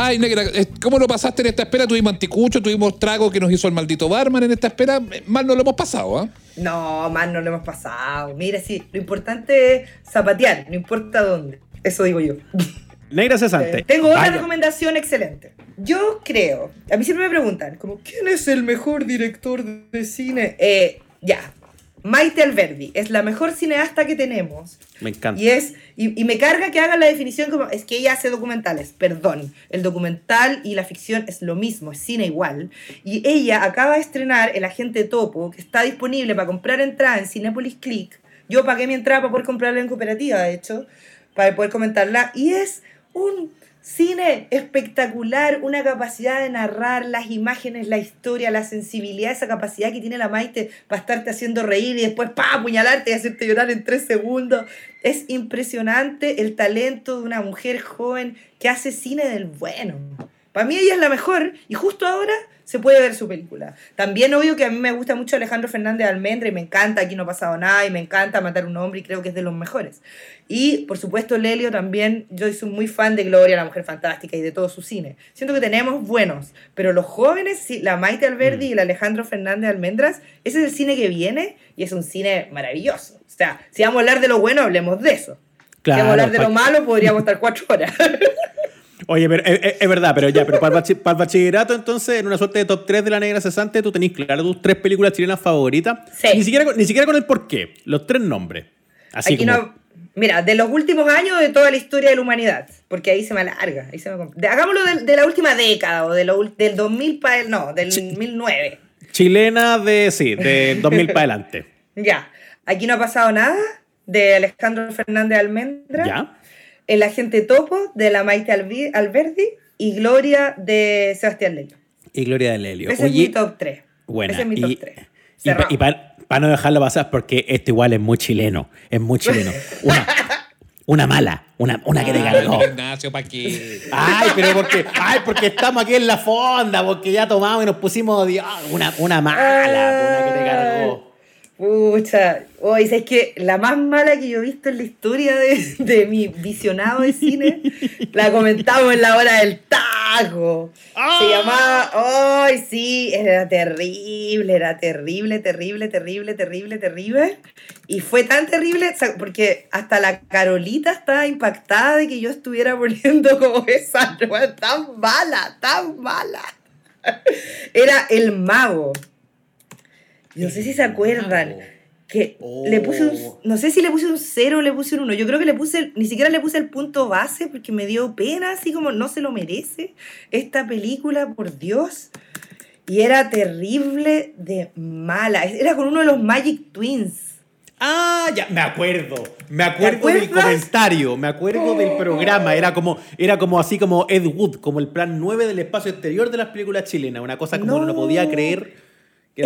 Ay, negra, eh, ¿cómo lo pasaste en esta espera? Tuvimos anticucho, tuvimos trago que nos hizo el maldito barman en esta espera. Eh, Mal no lo hemos pasado, ¿ah? No, más no lo hemos pasado. Mira, sí, lo importante es zapatear, no importa dónde. Eso digo yo. Negra cesante. Eh, tengo otra Vaya. recomendación excelente. Yo creo, a mí siempre me preguntan, como, ¿quién es el mejor director de cine? Eh, ya, Maite Alberdi es la mejor cineasta que tenemos. Me encanta. Y es y, y me carga que hagan la definición como es que ella hace documentales. Perdón, el documental y la ficción es lo mismo, es cine igual. Y ella acaba de estrenar El Agente Topo, que está disponible para comprar entrada en Cinepolis Click. Yo pagué mi entrada para poder comprarla en cooperativa, de hecho, para poder comentarla. Y es un cine espectacular, una capacidad de narrar las imágenes, la historia, la sensibilidad, esa capacidad que tiene la Maite para estarte haciendo reír y después pa apuñalarte y hacerte llorar en tres segundos. Es impresionante el talento de una mujer joven que hace cine del bueno. Para mí ella es la mejor y justo ahora se puede ver su película. También obvio que a mí me gusta mucho Alejandro Fernández de Almendra y me encanta Aquí no ha pasado nada y me encanta Matar a un hombre y creo que es de los mejores. Y por supuesto Lelio también, yo soy muy fan de Gloria, la mujer fantástica y de todo su cine. Siento que tenemos buenos, pero los jóvenes, sí, la Maite Alberdi y el Alejandro Fernández de Almendras, ese es el cine que viene y es un cine maravilloso. O sea, si vamos a hablar de lo bueno, hablemos de eso. si vamos a hablar de lo malo, podríamos estar cuatro horas. Oye, pero, es, es- es verdad, pero ya, pero para el, bachi- para el bachillerato, entonces, en una suerte de top 3 de la negra cesante, tú tenés claro tus tres películas chilenas favoritas. Sí. Ni siquiera, con- ni siquiera con el porqué, los tres nombres. Así Aquí como. no, mira, de los últimos años de toda la historia de la humanidad, porque ahí se me alarga. Ahí se me de- hagámoslo de, de la última década o de lo del 2000 para el. No, del 1009. Chilena de, sí, de 2000 para adelante. Ya. Aquí no ha pasado nada de Alejandro Fernández Almendra. ¿Ya? El agente Topo de la Maite Alberdi y Gloria de Sebastián Lelio. Y Gloria del Helio. Ese es mi top 3. Buena. Ese es mi y, top 3. y, para no dejarlo pasar, porque esto igual es muy chileno. Es muy chileno. Una, una mala. Una, una que te cargó. Ignacio, ¿para qué? Ay, pero porque, ay, porque estamos aquí en la fonda, porque ya tomamos y nos pusimos ah, una, una mala, una que te cargó. Pucha, hoy es que la más mala que yo he visto en la historia de, de mi visionado de cine, la comentamos en la hora del tajo. Se llamaba, ay sí, era terrible, era terrible, terrible, terrible, terrible, terrible. Y fue tan terrible, porque hasta la Carolita estaba impactada de que yo estuviera poniendo como esa, tan mala, tan mala. Era el mago. No sé si se acuerdan. Que Oh. le puse un, no sé si le puse un cero o le puse un uno. Yo creo que le puse, ni siquiera le puse el punto base porque me dio pena, así como no se lo merece esta película, por Dios. Y era terrible de mala. Era con uno de los Magic Twins. Ah, ya, me acuerdo. Me acuerdo ¿Te del comentario, me acuerdo del programa. Era como, era como así como Ed Wood, como el plan 9 del espacio exterior de las películas chilenas. Una cosa como no podía creer.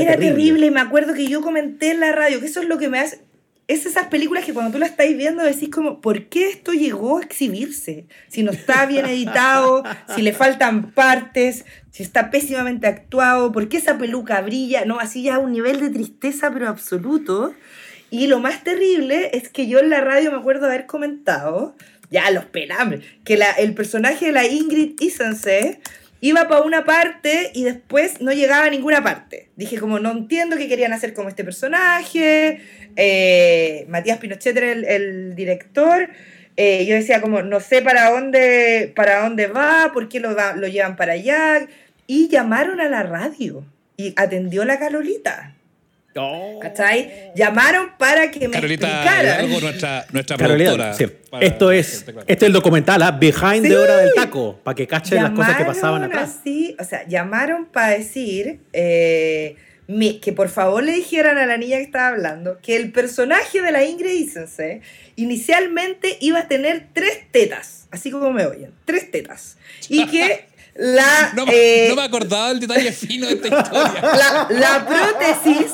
Era, terrible. Me acuerdo que yo comenté en la radio que eso es lo que me hace. Es esas películas que cuando tú las estáis viendo decís como, ¿por qué esto llegó a exhibirse? Si no está bien editado, si le faltan partes, si está pésimamente actuado, ¿por qué esa peluca brilla? No, así ya a un nivel de tristeza pero absoluto. Y lo más terrible es que yo en la radio me acuerdo haber comentado, ya los pelambres, que la, el personaje de la Ingrid Isense iba para una parte y después no llegaba a ninguna parte. Dije como, no entiendo qué querían hacer con este personaje. Eh, Matías Pinochet era el, director. Eh, yo decía como, no sé para dónde, para dónde va, por qué lo, lo llevan para allá. Y llamaron a la radio y atendió la Carolita. Oh. ¿Cachai? Llamaron para que me Carolita explicaran. Hidalgo, nuestra, nuestra Carolina, productora. sí. Esto es, este es el documental, ¿ah? Behind Sí. the Hora del Taco, para que cachen las cosas que pasaban atrás. así, o sea, llamaron para decir eh, que por favor le dijeran a la niña que estaba hablando que el personaje de la Ingrid Isense inicialmente iba a tener tres tetas, así como me oyen, tres tetas. Y que la... No, me- eh, no me acordaba del detalle fino de esta historia. la, la prótesis,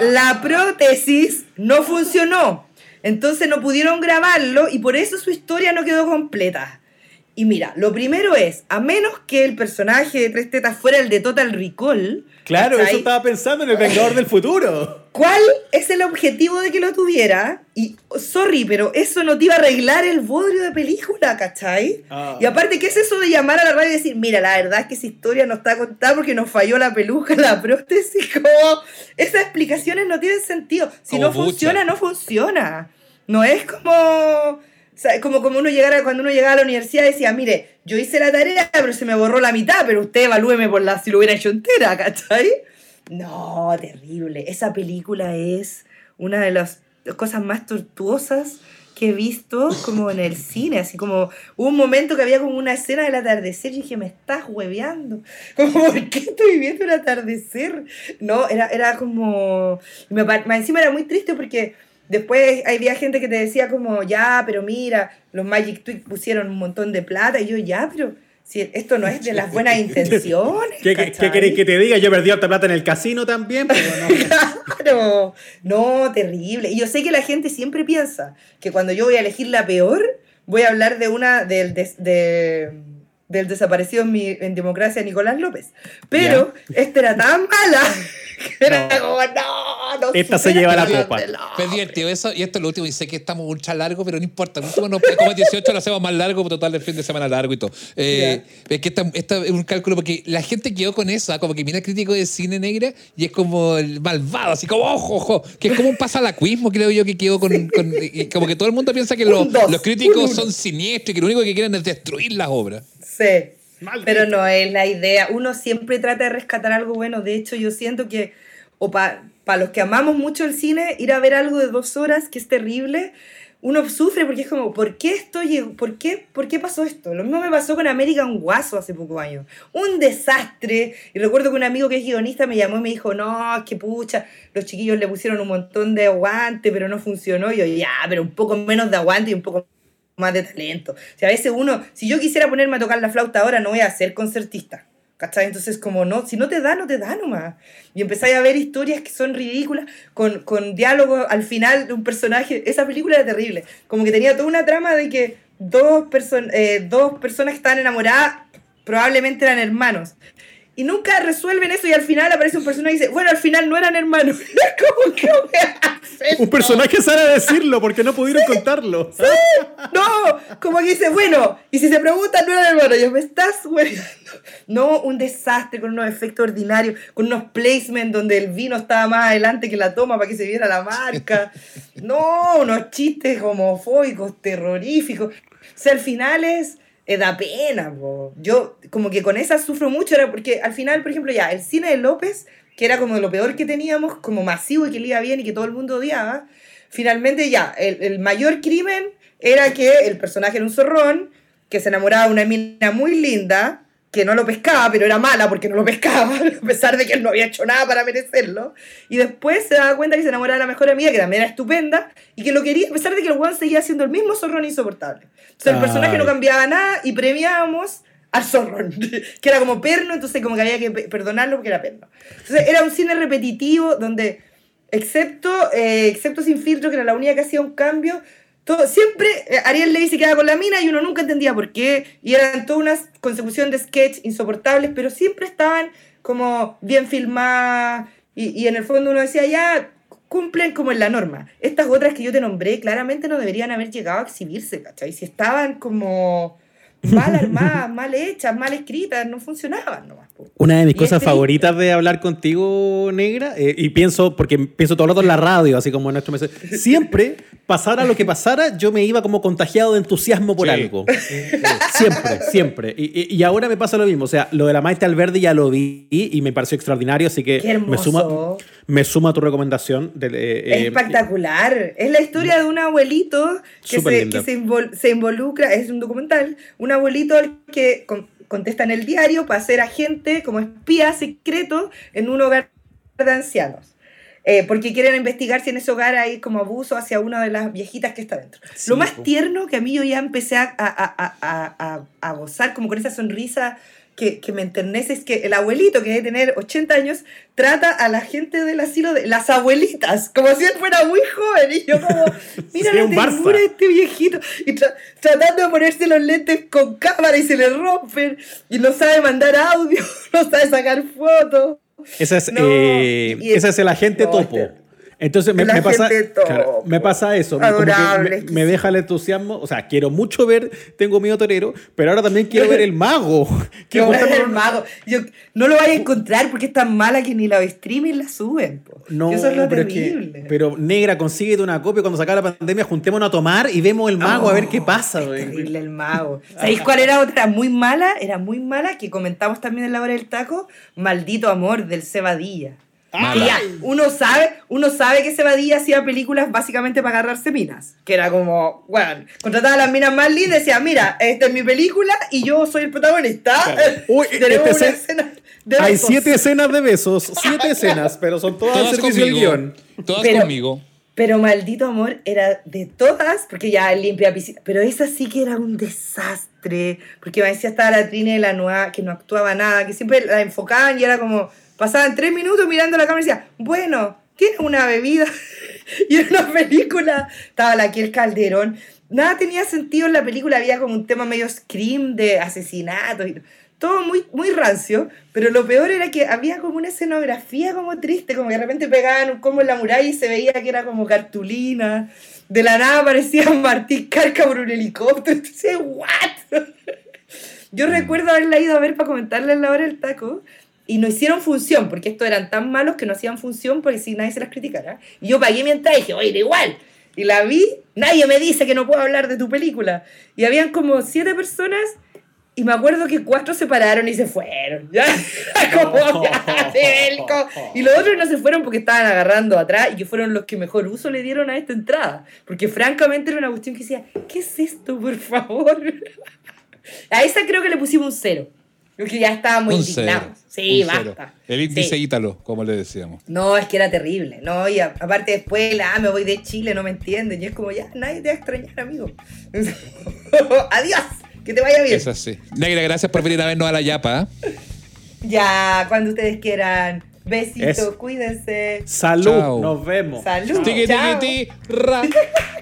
la prótesis no funcionó. Entonces no pudieron grabarlo y por eso su historia no quedó completa. Y mira, lo primero es, a menos que el personaje de Tres Tetas fuera el de Total Recall. Claro, ¿cachai? eso estaba pensando en el Vengador del Futuro. ¿Cuál es el objetivo de que lo tuviera? Y, sorry, pero eso no te iba a arreglar el bodrio de película, ¿cachai? Ah. Y aparte, ¿qué es eso de llamar a la radio y decir, mira, la verdad es que esa historia no está contada porque nos falló la peluca, la prótesis? Como, esas explicaciones no tienen sentido. Si Como no Bucha. funciona, no funciona. No es como... sea, como, como uno llegara, cuando uno llegaba a la universidad decía, mire, yo hice la tarea, pero se me borró la mitad, pero usted evalúeme por la si lo hubiera hecho entera, ¿cachai? No, terrible. Esa película es una de las cosas más tortuosas que he visto como en el cine, así como hubo un momento que había como una escena del atardecer y dije, me estás hueveando, como, ¿por qué estoy viendo el atardecer? No, era, era como, y me, encima era muy triste porque después había gente que te decía como, ya, pero mira, los Magic Twig pusieron un montón de plata, y yo, ya, pero si esto no es de las buenas intenciones. ¿Qué, qué, queréis que te diga? Yo perdí harta plata en el casino también, pero no. Claro, no, terrible. Y yo sé que la gente siempre piensa que cuando yo voy a elegir la peor, voy a hablar de una del, de- del desaparecido en, mi, en democracia Nicolás López. Pero esta era tan mala que era como, no, no Esta se lleva la copa. López". Pero divertido eso, y esto es lo último, y sé que estamos ultra largo, pero no importa. El último nos- como el 18 lo hacemos más largo, por total el fin de semana largo y todo. Eh, Es que esta, esta es un cálculo, porque la gente quedó con eso, ¿ah? como que mira el crítico de cine negra y es como el malvado, así como ojo, ojo, que es como un pasalacuismo, creo yo, que quedó con. con- y como que todo el mundo piensa que los, dos, los críticos son siniestros y que lo único que quieren es destruir las obras. Sí. Maldito. Pero no es la idea. Uno siempre trata de rescatar algo bueno. De hecho, yo siento que, o para los que amamos mucho el cine, ir a ver algo de dos horas que es terrible, uno sufre porque es como, ¿por qué esto llegó? ¿Por qué, ¿Por qué pasó esto? Lo mismo me pasó con American Guaso hace pocos años. Un desastre. Y recuerdo que un amigo que es guionista me llamó y me dijo, no, es que pucha, los chiquillos le pusieron un montón de aguante, pero no funcionó. Y yo, ya, pero un poco menos de aguante y un poco más de talento. O sea, a veces uno, si yo quisiera ponerme a tocar la flauta ahora, no voy a ser concertista. ¿Cachai? Entonces, como no, si no te da, no te da nomás. Y empezáis a ver historias que son ridículas, con, con diálogo al final de un personaje. Esa película era terrible. Como que tenía toda una trama de que dos, person eh, dos personas que estaban enamoradas probablemente eran hermanos. Y nunca resuelven eso y al final aparece un personaje y dice, bueno, al final no eran hermanos. como que Un personaje sabe decirlo porque no pudieron contarlo. No, como que dice, bueno, y si se preguntan, no era hermano, yo me estás hueveando. No, un desastre con unos efectos ordinarios, con unos placements donde el vino estaba más adelante que la toma para que se viera la marca. No, unos chistes homofóbicos, terroríficos. O sea, al final es, eh, da pena, po. Yo como que con esa sufro mucho, era porque al final, por ejemplo, ya, el cine de López, que era como lo peor que teníamos, como masivo y que le iba bien y que todo el mundo odiaba, finalmente ya, el, el mayor crimen era que el personaje era un zorrón, que se enamoraba de una mina muy linda, que no lo pescaba, pero era mala porque no lo pescaba, a pesar de que él no había hecho nada para merecerlo. Y después se daba cuenta que se enamoraba de la mejor amiga, que también era estupenda, y que lo quería, a pesar de que el weón seguía siendo el mismo zorrón insoportable. Entonces el personaje no cambiaba nada y premiábamos al zorrón, que era como perno, entonces como que había que pe- perdonarlo porque era perno. Entonces era un cine repetitivo donde, excepto, eh, excepto Sin Filtro, que era la única que hacía un cambio, todo, siempre eh, Ariel Levy se quedaba con la mina y uno nunca entendía por qué, y eran toda una consecución de sketch insoportables, pero siempre estaban como bien filmadas, y, y en el fondo uno decía, ya, cumplen como en la norma. Estas otras que yo te nombré claramente no deberían haber llegado a exhibirse, ¿cachai? Si estaban como mal armadas, mal hechas, mal escritas, no funcionaban nomás. Una de mis Y cosas favoritas de hablar contigo, negra, eh, y pienso, porque pienso todo el rato en la radio, así como en nuestro mes. Siempre, pasara lo que pasara, yo me iba como contagiado de entusiasmo por Sí. algo. Siempre, siempre. Y, y- y ahora me pasa lo mismo. O sea, lo de la Maite Alberdi ya lo vi y me pareció extraordinario, así que Qué me suma, me suma tu recomendación. de- eh, eh, espectacular. Es la historia de un abuelito que, se, linda. que se, invol- se involucra, es un documental, un abuelito al que con- contesta en el diario para ser agente como espía secreto en un hogar de ancianos. Eh, porque quieren investigar si en ese hogar hay como abuso hacia una de las viejitas que está dentro. Sí, Lo más po. tierno que a mí yo ya empecé a, a- a- a- a- a gozar como con esa sonrisa que, que me enternece es que el abuelito, que debe tener 80 años, trata a la gente del asilo de las abuelitas, como si él fuera muy joven. Y yo como, mira Sí, la ternura de este viejito. Y tra- tratando de ponerse los lentes con cámara y se le rompen. Y no sabe mandar audio, no sabe sacar fotos. Ese es, No, eh, ese es el agente no, topo. este- Entonces me, el me pasa, claro, me pasa eso. Adorable, me, me deja el entusiasmo. O sea, quiero mucho ver Tengo miedo torero, pero ahora también quiero ver el mago. Quiero el contarme- mago. Yo, no lo vaya a encontrar porque es tan mala que ni la streaming la suben. po. No, Eso es lo pero, es que- terrible. pero negra, consíguete una copia cuando se acabe la pandemia, juntémonos a tomar y vemos el mago a ver qué pasa. Es terrible el mago. ¿Sabéis cuál era otra muy mala? Era muy mala que comentamos también en la hora del taco. Maldito amor del Cebadilla. Ya, uno sabe, uno sabe que Cebadilla hacía películas básicamente para agarrarse minas. Que era como, bueno, contrataba a las minas más lindas y decía, mira, esta es mi película y yo soy el protagonista. Uy, Tenemos este una se- escena de Hay besos. siete escenas de besos, siete escenas, pero son todas al Todas servicio del conmigo. guion. Todas Pero- conmigo. Pero maldito amor era de todas, porque ya limpia piscina. Pero esa sí que era un desastre. Porque me decía estaba la Trine de la Noa, que no actuaba nada, que siempre la enfocaban y era como. Pasaban tres minutos mirando la cámara y decía, bueno, tiene una bebida. y era una película. Estaba la Kiel Calderón. Nada tenía sentido en la película, había como un tema medio scream de asesinatos y todo muy, muy rancio, pero lo peor era que había como una escenografía como triste, como que de repente pegaban un en la muralla y se veía que era como cartulina. De la nada aparecía Martín Carca por un helicóptero. Entonces, ¿what? Yo recuerdo haberla ido a ver para comentarle en la hora del taco y no hicieron función, porque estos eran tan malos que no hacían función porque si nadie se las criticara. Y yo pagué mi entrada y dije, oye, da igual. Y la vi, nadie me dice que no puedo hablar de tu película. Y habían como siete personas y me acuerdo que cuatro se pararon y se fueron. ¿ya? Como, ya. Y los otros no se fueron porque estaban agarrando atrás y que fueron los que mejor uso le dieron a esta entrada. Porque francamente era una cuestión que decía, ¿qué es esto, por favor? A esa creo que le pusimos un cero. Porque ya estábamos Un indignados. cero. Sí, basta. El índice Sí. ítalo, como le decíamos. No, es que era terrible. No, y a- aparte después, la, ah, me voy de Chile, no me entienden. Y es como, ya, nadie te va a extrañar, amigo. Adiós, que te vaya bien. Es así. Negra, gracias por venir a vernos a la Yapa. ¿eh? Ya, cuando ustedes quieran. Besitos, cuídense. Salud, Chao. nos vemos. Salud. Tiki, tiki, ti, ra.